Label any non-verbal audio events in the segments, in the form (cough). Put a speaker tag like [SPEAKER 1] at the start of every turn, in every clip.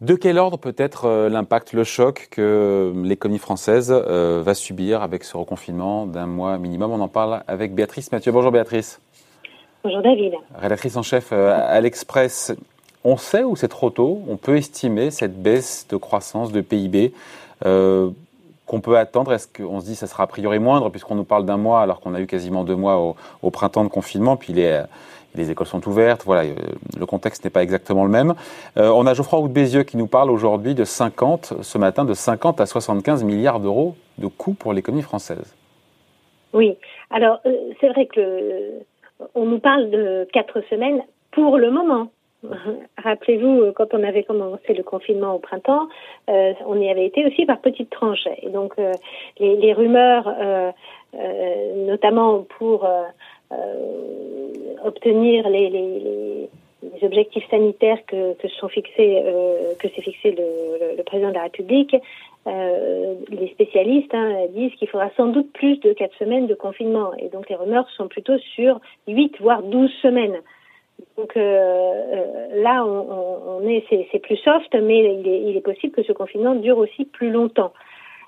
[SPEAKER 1] De quel ordre peut être euh, l'impact, le choc que l'économie française euh, va subir avec ce reconfinement d'un mois minimum? On en parle avec Béatrice Mathieu. Bonjour Béatrice.
[SPEAKER 2] Bonjour David.
[SPEAKER 1] Rédactrice en chef euh, à l'Express. On sait ou c'est trop tôt? On peut estimer cette baisse de croissance de PIB qu'on peut attendre Est-ce qu'on se dit que ça sera a priori moindre puisqu'on nous parle d'un mois alors qu'on a eu quasiment deux mois au, printemps de confinement Puis les, les écoles sont ouvertes, voilà, euh, le contexte n'est pas exactement le même. Euh, on a Geoffroy Roux Bézieux qui nous parle aujourd'hui de 50, ce matin, de 50 à 75 milliards d'euros de coûts pour l'économie française.
[SPEAKER 2] Oui, alors euh, c'est vrai que on nous parle de quatre semaines pour le moment. Rappelez-vous, quand on avait commencé le confinement au printemps, on y avait été aussi par petites tranches. Et donc, les, rumeurs, notamment pour euh, obtenir les, objectifs sanitaires que, que fixés, euh, s'est fixé le, le, président de la République, euh, les spécialistes hein, disent qu'il faudra sans doute plus de quatre semaines de confinement. Et donc les rumeurs sont plutôt sur 8 voire 12 semaines. Donc euh, euh, là, on, est, c'est plus soft, mais il est, possible que ce confinement dure aussi plus longtemps.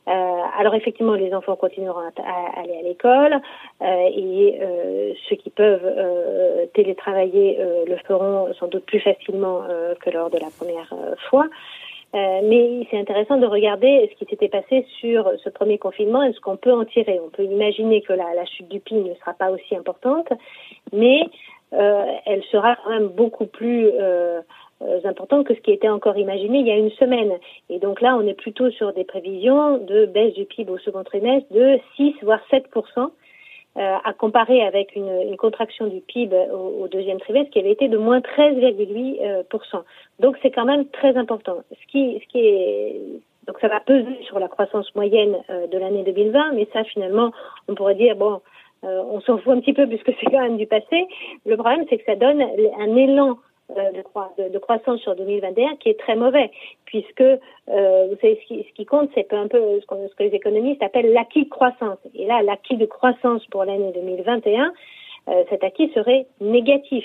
[SPEAKER 2] Euh, alors effectivement, les enfants continueront à, aller à l'école et ceux qui peuvent télétravailler le feront sans doute plus facilement que lors de la première fois. mais c'est intéressant de regarder ce qui s'était passé sur ce premier confinement et ce qu'on peut en tirer. On peut imaginer que la, la chute du PIB ne sera pas aussi importante, mais elle sera quand même beaucoup plus euh, important que ce qui était encore imaginé il y a une semaine. Et donc là, on est plutôt sur des prévisions de baisse du PIB au second trimestre de 6 voire 7 euh, à comparer avec une, une contraction du PIB au, au, deuxième trimestre qui avait été de moins 13,8% euh, Donc c'est quand même très important. Ce qui, ce qui est donc ça va peser sur la croissance moyenne euh, de l'année 2020, mais ça finalement on pourrait dire bon euh, on s'en fout un petit peu puisque (laughs) c'est quand même du passé. Le problème c'est que ça donne un élan euh, de, croissance sur 2021 qui est très mauvais, puisque euh, vous savez ce qui, ce qui compte, c'est un peu ce, ce, que les économistes appellent l'acquis de croissance. Et là, l'acquis de croissance pour l'année 2021, euh, cet acquis serait négatif.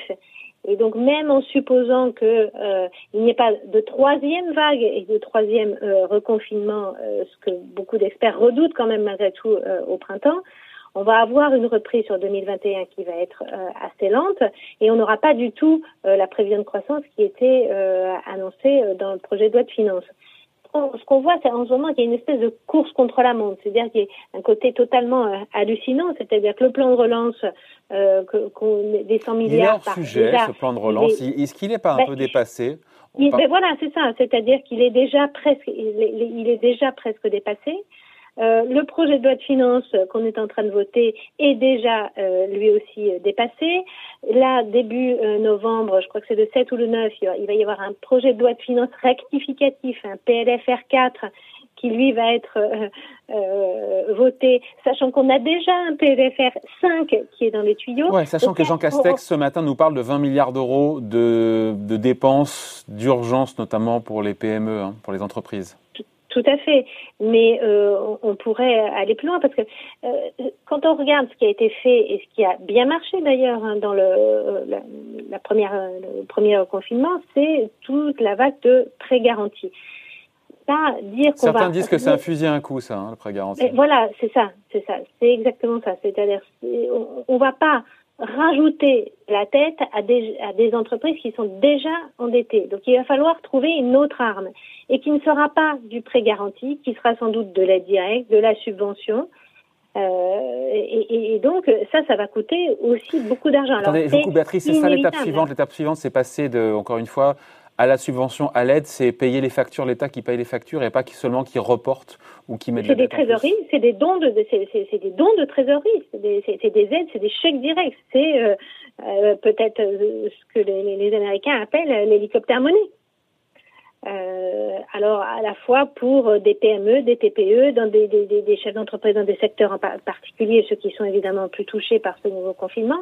[SPEAKER 2] Et donc même en supposant que euh, n'y ait pas de troisième vague et de troisième euh, reconfinement, euh, ce que beaucoup d'experts redoutent quand même malgré tout au printemps, on va avoir une reprise sur 2021 qui va être euh, assez lente et on n'aura pas du tout euh, la prévision de croissance qui était euh, annoncée dans le projet de loi de finances. Ce qu'on voit, c'est en ce moment qu'il y a une espèce de course contre la montre, c'est-à-dire qu'il y a un côté totalement hallucinant, c'est-à-dire que le plan de relance, que, des 100 milliards
[SPEAKER 1] il est sujet, ce plan de relance. Est-ce qu'il n'est pas un ben, peu dépassé?
[SPEAKER 2] ben voilà, c'est ça. C'est-à-dire qu'il est déjà presque, il est déjà presque dépassé. Euh, le projet de loi de finances qu'on est en train de voter est déjà euh, lui aussi euh, dépassé. Là, début novembre, je crois que c'est le 7 ou le 9, il va y avoir un projet de loi de finances rectificatif, un PLFR 4 qui lui va être voté, sachant qu'on a déjà un PLFR 5 qui est dans les tuyaux.
[SPEAKER 1] Ouais, sachant que Jean Castex ce matin nous parle de 20 milliards d'euros de, de, dépenses d'urgence, notamment pour les PME, hein, pour les entreprises.
[SPEAKER 2] Tout à fait, mais euh, on pourrait aller plus loin parce que euh, quand on regarde ce qui a été fait et ce qui a bien marché d'ailleurs hein, dans le euh, la, la, première le premier confinement, c'est toute la vague de prêts garantis.
[SPEAKER 1] Dire qu'on Certains disent que c'est un fusil à un coup, ça, hein, le prêt garanti.
[SPEAKER 2] voilà, c'est ça, c'est ça, c'est exactement ça. C'est-à-dire, on, on va pas rajouter la tête à des, à des entreprises qui sont déjà endettées. Donc il va falloir trouver une autre arme et qui ne sera pas du prêt garanti, qui sera sans doute de l'aide directe, de la subvention. Euh, et, et, donc ça, ça va coûter aussi beaucoup d'argent.
[SPEAKER 1] Attendez, vous, Béatrice, c'est ça l'étape suivante. L'étape suivante, c'est passer de, encore une fois, à la subvention, à l'aide, c'est payer les factures, l'État qui paye les factures et pas qui seulement qui reporte ou qui met
[SPEAKER 2] C'est des trésoreries, c'est des dons de, c'est des dons de trésorerie, c'est des, des, aides, c'est des chèques directs, c'est euh, euh, peut-être euh, ce que les, les Américains appellent l'hélicoptère monnaie. Euh, alors à la fois pour des PME, des TPE, dans des, chefs d'entreprise dans des secteurs en particulier, ceux qui sont évidemment plus touchés par ce nouveau confinement,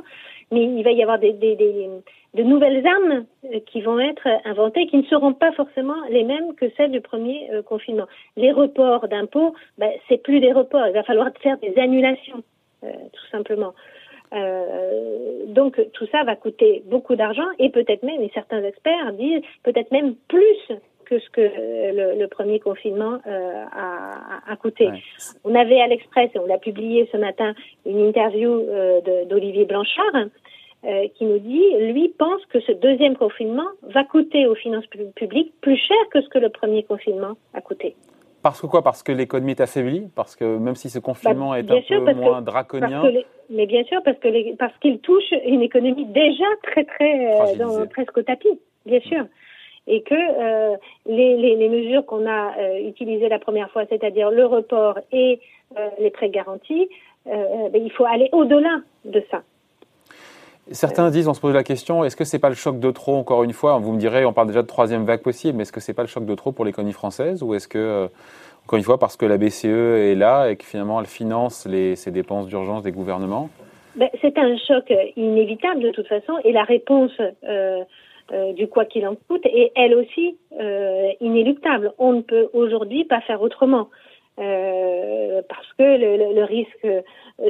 [SPEAKER 2] mais il va y avoir des, de nouvelles armes euh, qui vont être inventées, qui ne seront pas forcément les mêmes que celles du premier euh, confinement. Les reports d'impôts, ben, c'est plus des reports, il va falloir faire des annulations, tout simplement. Donc tout ça va coûter beaucoup d'argent et peut-être même, et certains experts disent peut-être même plus que ce que le, premier confinement a, coûté. On avait à l'Express, et on l'a publié ce matin, une interview d'Olivier Blanchard euh, qui nous dit, lui pense que ce deuxième confinement va coûter aux finances publiques plus cher que ce que le premier confinement a coûté.
[SPEAKER 1] Parce que quoi? Parce que l'économie est affaiblie Parce que même si ce confinement bah, est un peu moins draconien
[SPEAKER 2] Mais bien sûr, parce que parce qu'il touche une économie déjà très très euh, presque au tapis, bien sûr. Et que euh, les, les, les, mesures qu'on a euh, utilisées la première fois, c'est-à-dire le report et les prêts garantis, ben, il faut aller au-delà de ça.
[SPEAKER 1] Certains disent, on se pose la question, est-ce que c'est pas le choc de trop, encore une fois Vous me direz, on parle déjà de troisième vague possible, mais est-ce que c'est pas le choc de trop pour l'économie française Ou est-ce que, euh, encore une fois, parce que la BCE est là et que finalement elle finance les, ces dépenses d'urgence des gouvernements?
[SPEAKER 2] Ben, C'est un choc inévitable de toute façon, et la réponse euh, euh, du quoi qu'il en coûte est elle aussi inéluctable. On ne peut aujourd'hui pas faire autrement. parce que le, le risque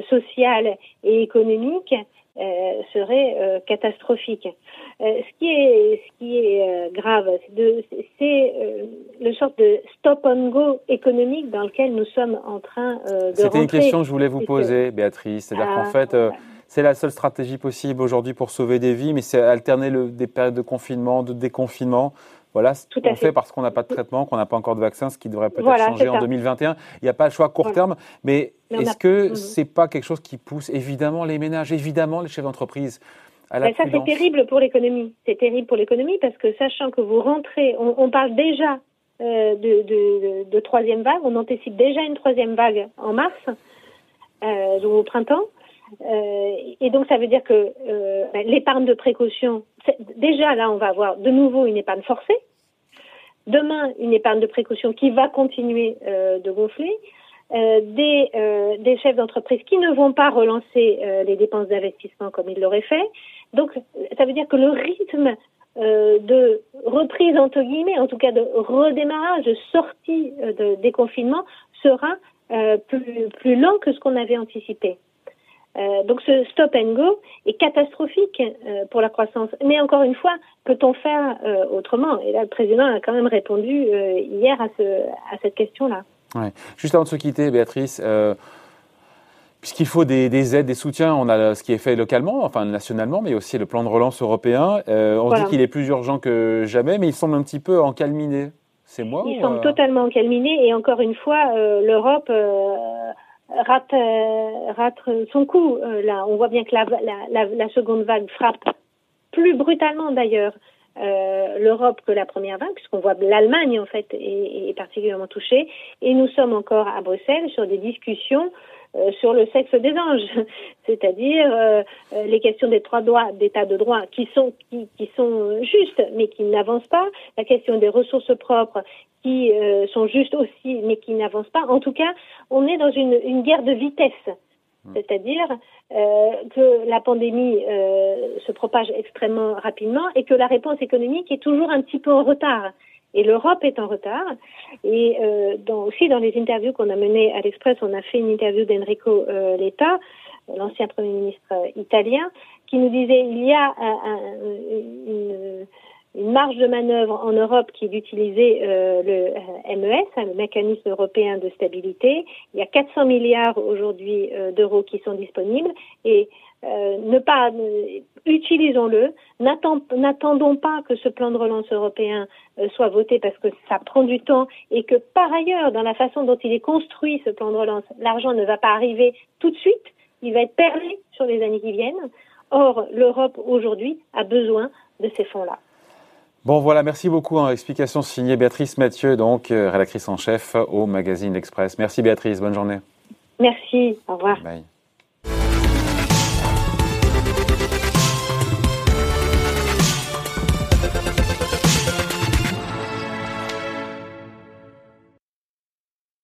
[SPEAKER 2] social et économique euh, serait euh, catastrophique. Euh, ce qui est, ce qui est grave, c'est le sorte de stop and go économique dans lequel nous sommes en train de rentrer.
[SPEAKER 1] C'était une question que je voulais vous poser, Béatrice. C'est-à-dire qu'en ah, fait, c'est la seule stratégie possible aujourd'hui pour sauver des vies, mais c'est alterner le, des périodes de confinement, de déconfinement. Voilà ce qu'on fait. parce qu'on n'a pas de traitement, qu'on n'a pas encore de vaccin, ce qui devrait peut-être changer en 2021. Il n'y a pas le choix à court terme, mais, est-ce que mhm. c'est pas quelque chose qui pousse évidemment les ménages, évidemment les chefs d'entreprise à la ben,
[SPEAKER 2] Ça, c'est terrible pour l'économie. C'est terrible pour l'économie parce que sachant que vous rentrez, on, parle déjà euh, de, troisième vague, on anticipe déjà une troisième vague en mars, euh, au printemps. Euh, et donc ça veut dire que euh, ben, l'épargne de précaution, déjà là on va avoir de nouveau une épargne forcée. Demain une épargne de précaution qui va continuer euh, de gonfler. des, chefs d'entreprise qui ne vont pas relancer les dépenses d'investissement comme ils l'auraient fait. Donc ça veut dire que le rythme de reprise entre guillemets, en tout cas de redémarrage, de sortie de déconfinement sera plus, plus lent que ce qu'on avait anticipé. Euh, donc ce stop and go est catastrophique euh, pour la croissance. Mais encore une fois, peut-on faire euh, autrement? Et là, le président a quand même répondu hier à, ce, à cette question-là.
[SPEAKER 1] Ouais. Juste avant de se quitter, Béatrice, puisqu'il faut des, des, aides, des soutiens, on a ce qui est fait localement, enfin nationalement, mais aussi le plan de relance européen. on dit qu'il est plus urgent que jamais, mais il semble un petit peu encalminé. C'est moi
[SPEAKER 2] Il semble totalement encalminé et encore une fois, l'Europe rate, euh, rate son coup. Euh, on voit bien que la, seconde vague frappe plus brutalement d'ailleurs euh, l'Europe que la première vague, puisqu'on voit l'Allemagne en fait est, particulièrement touchée, et nous sommes encore à Bruxelles sur des discussions sur le sexe des anges, (laughs) c'est-à-dire les questions des trois droits d'état de droit qui sont justes mais qui n'avancent pas, la question des ressources propres qui sont justes aussi mais qui n'avancent pas. En tout cas, on est dans une, une guerre de vitesse. Mmh. C'est-à-dire que la pandémie se propage extrêmement rapidement et que la réponse économique est toujours un petit peu en retard. Et l'Europe est en retard. Et euh, dans, aussi dans les interviews qu'on a menées à l'Express, on a fait une interview d'Enrico euh, Letta, l'ancien Premier ministre euh, italien, qui nous disait il y a un, une, une, marge de manœuvre en Europe qui est d'utiliser euh, le MES, hein, le mécanisme européen de stabilité. Il y a 400 milliards aujourd'hui d'euros qui sont disponibles et euh, ne pas utilisons-le, n'attendons pas que ce plan de relance européen euh, soit voté parce que ça prend du temps et que par ailleurs, dans la façon dont il est construit ce plan de relance, l'argent ne va pas arriver tout de suite, il va être perlé sur les années qui viennent. Or, l'Europe aujourd'hui a besoin de ces fonds-là.
[SPEAKER 1] Bon voilà, merci beaucoup. Hein. Explication signée Béatrice Mathieu, donc euh, rédactrice en chef au magazine L'Express. Merci Béatrice, bonne journée.
[SPEAKER 2] Merci, au revoir. Bye.